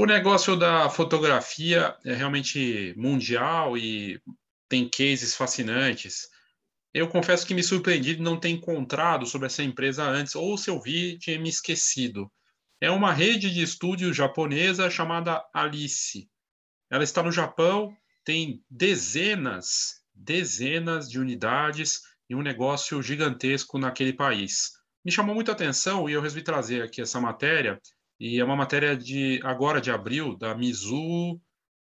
O negócio da fotografia é realmente mundial e tem cases fascinantes. Eu confesso que me surpreendi de não ter encontrado sobre essa empresa antes, ou se eu vi, tinha me esquecido. É uma rede de estúdio japonesa chamada Alice. Ela está no Japão, tem dezenas, dezenas de unidades e um negócio gigantesco naquele país. Me chamou muita atenção e eu resolvi trazer aqui essa matéria, e é uma matéria de agora de abril da Mizu,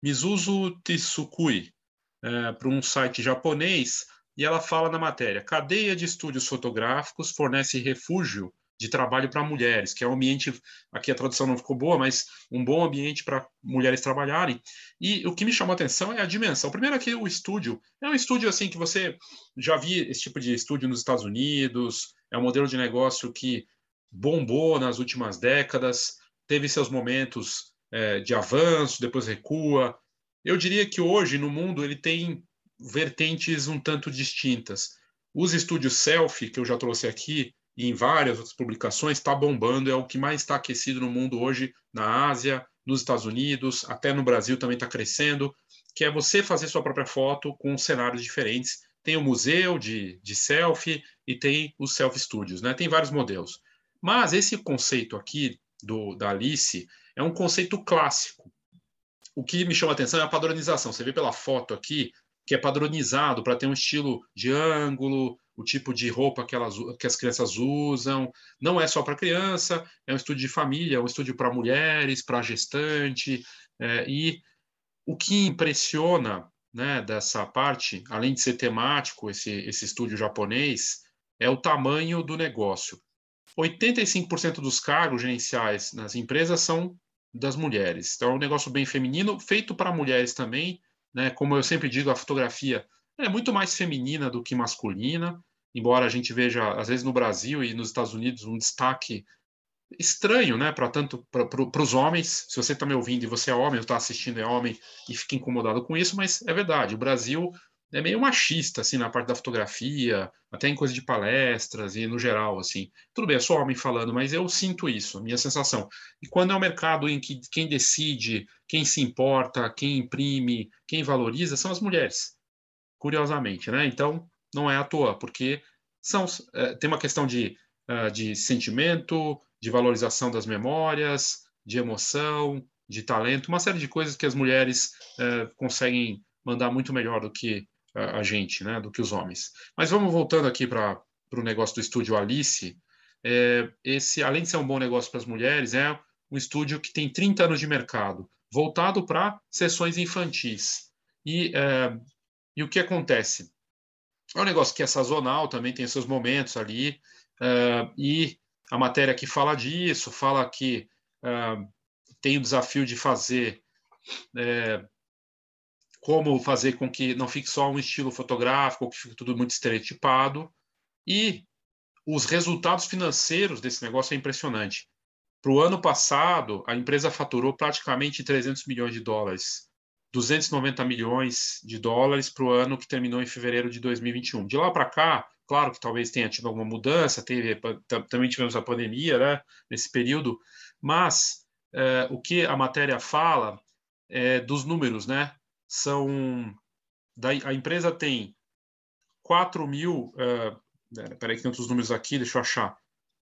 Mizuzu Tsukui, é, para um site japonês, e ela fala na matéria: cadeia de estúdios fotográficos fornece refúgio de trabalho para mulheres, que é um ambiente, aqui a tradução não ficou boa, mas um bom ambiente para mulheres trabalharem. E o que me chamou a atenção é a dimensão. Primeiro aqui o estúdio, é um estúdio assim que você já vi esse tipo de estúdio nos Estados Unidos, é um modelo de negócio que bombou nas últimas décadas, teve seus momentos é, de avanço, depois recua. Eu diria que hoje no mundo ele tem vertentes um tanto distintas. Os estúdios selfie, que eu já trouxe aqui, e em várias outras publicações, está bombando, é o que mais está aquecido no mundo hoje, na Ásia, nos Estados Unidos, até no Brasil também está crescendo, que é você fazer sua própria foto com cenários diferentes. Tem o museu de, de selfie e tem os selfie studios, né? Tem vários modelos. Mas esse conceito aqui do, da Alice é um conceito clássico. O que me chama a atenção é a padronização. Você vê pela foto aqui que é padronizado para ter um estilo de ângulo, o tipo de roupa que, elas, que as crianças usam. Não é só para criança, é um estúdio de família, é um estúdio para mulheres, para gestante. É, e o que impressiona né, dessa parte, além de ser temático, esse, esse estúdio japonês, é o tamanho do negócio. 85% dos cargos gerenciais nas empresas são das mulheres. Então, é um negócio bem feminino, feito para mulheres também. Né? Como eu sempre digo, a fotografia é muito mais feminina do que masculina embora a gente veja, às vezes no Brasil e nos Estados Unidos, um destaque estranho, né, para tanto para os homens. Se você está me ouvindo e você é homem, está assistindo é homem e fica incomodado com isso, mas é verdade. O Brasil é meio machista assim na parte da fotografia, até em coisa de palestras e no geral assim. Tudo bem, eu sou homem falando, mas eu sinto isso, minha sensação. E quando é um mercado em que quem decide, quem se importa, quem imprime, quem valoriza são as mulheres. Curiosamente, né? Então, não é à toa, porque são, é, tem uma questão de, uh, de sentimento, de valorização das memórias, de emoção, de talento, uma série de coisas que as mulheres uh, conseguem mandar muito melhor do que a gente, né, do que os homens. Mas vamos voltando aqui para o negócio do estúdio Alice. É, esse, além de ser um bom negócio para as mulheres, é um estúdio que tem 30 anos de mercado, voltado para sessões infantis. E, é, e o que acontece? É um negócio que é sazonal, também tem seus momentos ali, uh, e a matéria que fala disso, fala que uh, tem o desafio de fazer uh, como fazer com que não fique só um estilo fotográfico, que fique tudo muito estereotipado, e os resultados financeiros desse negócio é impressionante. Para o ano passado, a empresa faturou praticamente 300 milhões de dólares 290 milhões de dólares para o ano que terminou em fevereiro de 2021. De lá para cá, claro que talvez tenha tido alguma mudança, teve, também tivemos a pandemia né, nesse período, mas é, o que a matéria fala é dos números, né? São da, a empresa tem 4 mil. Uh, peraí, que tem outros números aqui, deixa eu achar.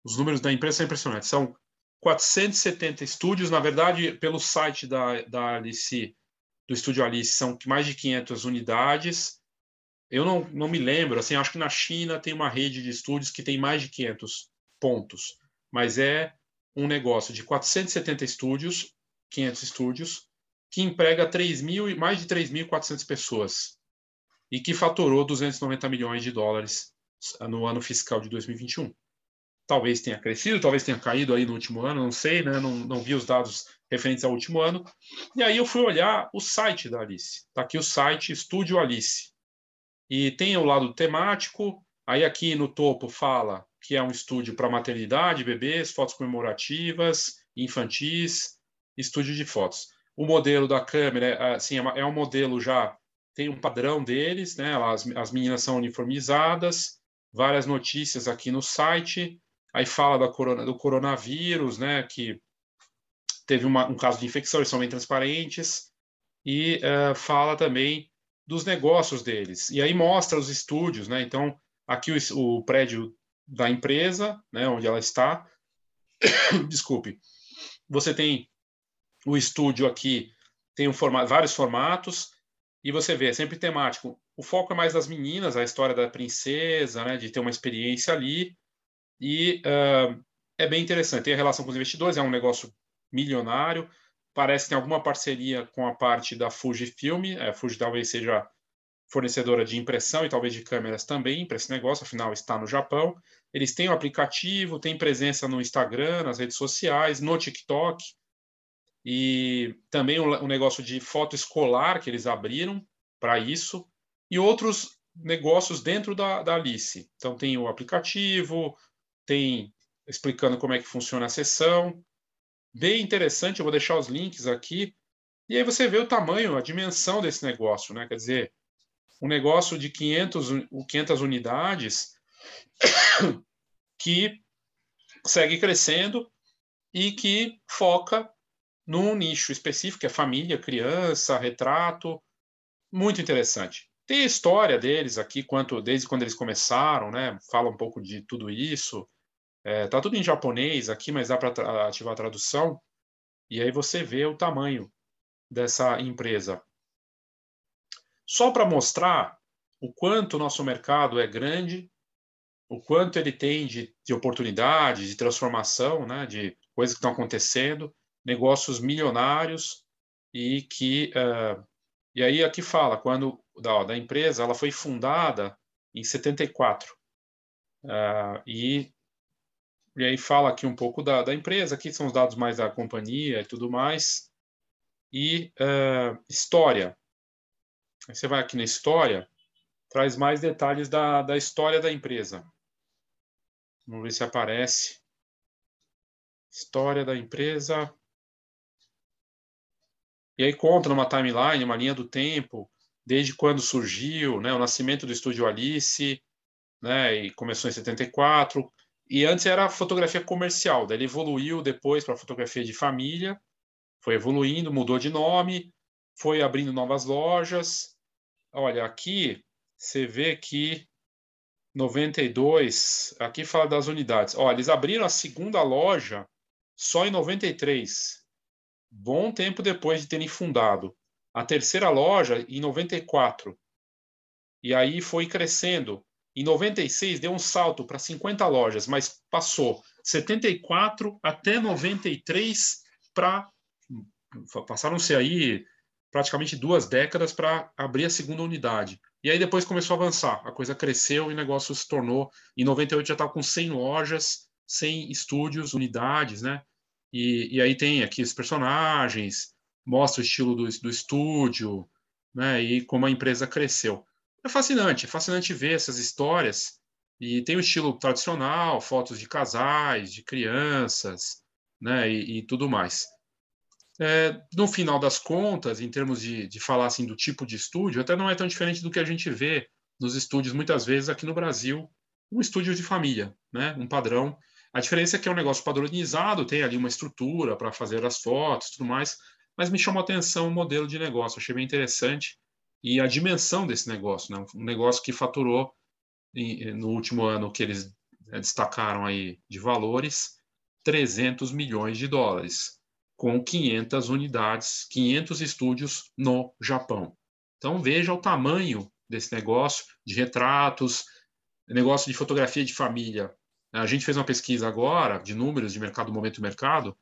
Os números da empresa são impressionantes. São 470 estúdios, na verdade, pelo site da, da Alice do Estúdio Alice são mais de 500 unidades. Eu não, não me lembro, assim, acho que na China tem uma rede de estúdios que tem mais de 500 pontos, mas é um negócio de 470 estúdios, 500 estúdios, que emprega 3 mil, mais de 3.400 pessoas e que faturou 290 milhões de dólares no ano fiscal de 2021 talvez tenha crescido, talvez tenha caído aí no último ano, não sei, né? não, não vi os dados referentes ao último ano. E aí eu fui olhar o site da Alice. Está aqui o site Estúdio Alice. E tem o lado temático, aí aqui no topo fala que é um estúdio para maternidade, bebês, fotos comemorativas, infantis, estúdio de fotos. O modelo da câmera, é, assim, é, é um modelo já, tem um padrão deles, né? As, as meninas são uniformizadas, várias notícias aqui no site, aí fala da corona, do coronavírus, né, que teve uma, um caso de infecção, eles são bem transparentes, e uh, fala também dos negócios deles. E aí mostra os estúdios, né? Então, aqui o, o prédio da empresa, né, onde ela está. Desculpe. Você tem o estúdio aqui, tem um formato, vários formatos, e você vê, é sempre temático. O foco é mais das meninas, a história da princesa, né, de ter uma experiência ali, e uh, é bem interessante. Tem a relação com os investidores, é um negócio milionário, parece que tem alguma parceria com a parte da Fujifilm, a Fuji talvez seja fornecedora de impressão e talvez de câmeras também para esse negócio, afinal está no Japão. Eles têm o aplicativo, têm presença no Instagram, nas redes sociais, no TikTok, e também um, negócio de foto escolar que eles abriram para isso, e outros negócios dentro da, da Alice. Então tem o aplicativo, tem explicando como é que funciona a sessão. Bem interessante, eu vou deixar os links aqui. E aí você vê o tamanho, a dimensão desse negócio, né? Quer dizer, um negócio de 500, 500 unidades que segue crescendo e que foca num nicho específico, que é família, criança, retrato, muito interessante. Tem a história deles aqui, quanto desde quando eles começaram, né? Fala um pouco de tudo isso. É, tá tudo em japonês aqui, mas dá para ativar a tradução. E aí você vê o tamanho dessa empresa. Só para mostrar o quanto o nosso mercado é grande, o quanto ele tem de, de oportunidade, de transformação, né, de coisas que estão acontecendo, negócios milionários e que uh, e aí aqui fala quando da, da empresa ela foi fundada em 74 uh, e e aí fala aqui um pouco da, da empresa aqui são os dados mais da companhia e tudo mais e uh, história Aí você vai aqui na história, traz mais detalhes da, da história da empresa. Vamos ver se aparece. História da empresa. E aí conta numa timeline, uma linha do tempo, desde quando surgiu, né, o nascimento do estúdio Alice, né, e começou em 74. E antes era fotografia comercial, daí ele evoluiu depois para fotografia de família, foi evoluindo, mudou de nome, foi abrindo novas lojas, Olha, aqui você vê que 92, aqui fala das unidades. Olha, eles abriram a segunda loja só em 93, bom tempo depois de terem fundado. A terceira loja em 94. E aí foi crescendo. Em 96 deu um salto para 50 lojas, mas passou 74 até 93 para passaram-se aí praticamente duas décadas para abrir a segunda unidade. E aí depois começou a avançar, a coisa cresceu e o negócio se tornou. Em 98 já estava com 100 lojas, 100 estúdios, unidades, né? E, e aí tem aqui os personagens, mostra o estilo do, do estúdio, né? E como a empresa cresceu. É fascinante, é fascinante ver essas histórias. E tem o estilo tradicional, fotos de casais, de crianças, né? E, e tudo mais. É, no final das contas, em termos de, de falar assim do tipo de estúdio, até não é tão diferente do que a gente vê nos estúdios muitas vezes aqui no Brasil, um estúdio de família, né? um padrão. A diferença é que é um negócio padronizado, tem ali uma estrutura para fazer as fotos, tudo mais, mas me chamou a atenção o modelo de negócio, achei bem interessante e a dimensão desse negócio, né? um negócio que faturou no último ano que eles é, destacaram aí de valores 300 milhões de dólares com 500 unidades, 500 estúdios no Japão. Então veja o tamanho desse negócio de retratos, negócio de fotografia de família. A gente fez uma pesquisa agora de números de mercado, momento mercado,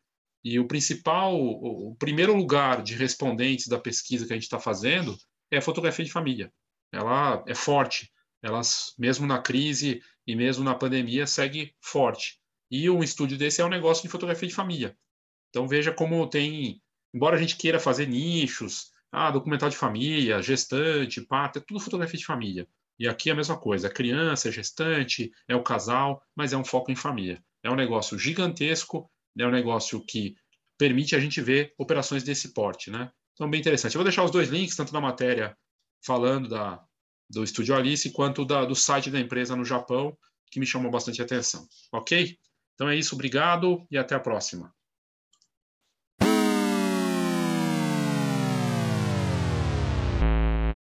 e o principal, o primeiro lugar de respondentes da pesquisa que a gente está fazendo é a fotografia de família. Ela é forte, ela mesmo na crise e mesmo na pandemia segue forte. E um estúdio desse é um negócio de fotografia de família. Então veja como tem, embora a gente queira fazer nichos, ah, documental de família, gestante, pátria, é tudo fotografia de família. E aqui é a mesma coisa, é criança, é gestante, é o casal, mas é um foco em família. É um negócio gigantesco, é um negócio que permite a gente ver operações desse porte, né? Então, bem interessante. Eu vou deixar os dois links, tanto da matéria falando da, do Estúdio Alice, quanto da, do site da empresa no Japão, que me chamou bastante atenção. Ok? Então é isso, obrigado e até a próxima.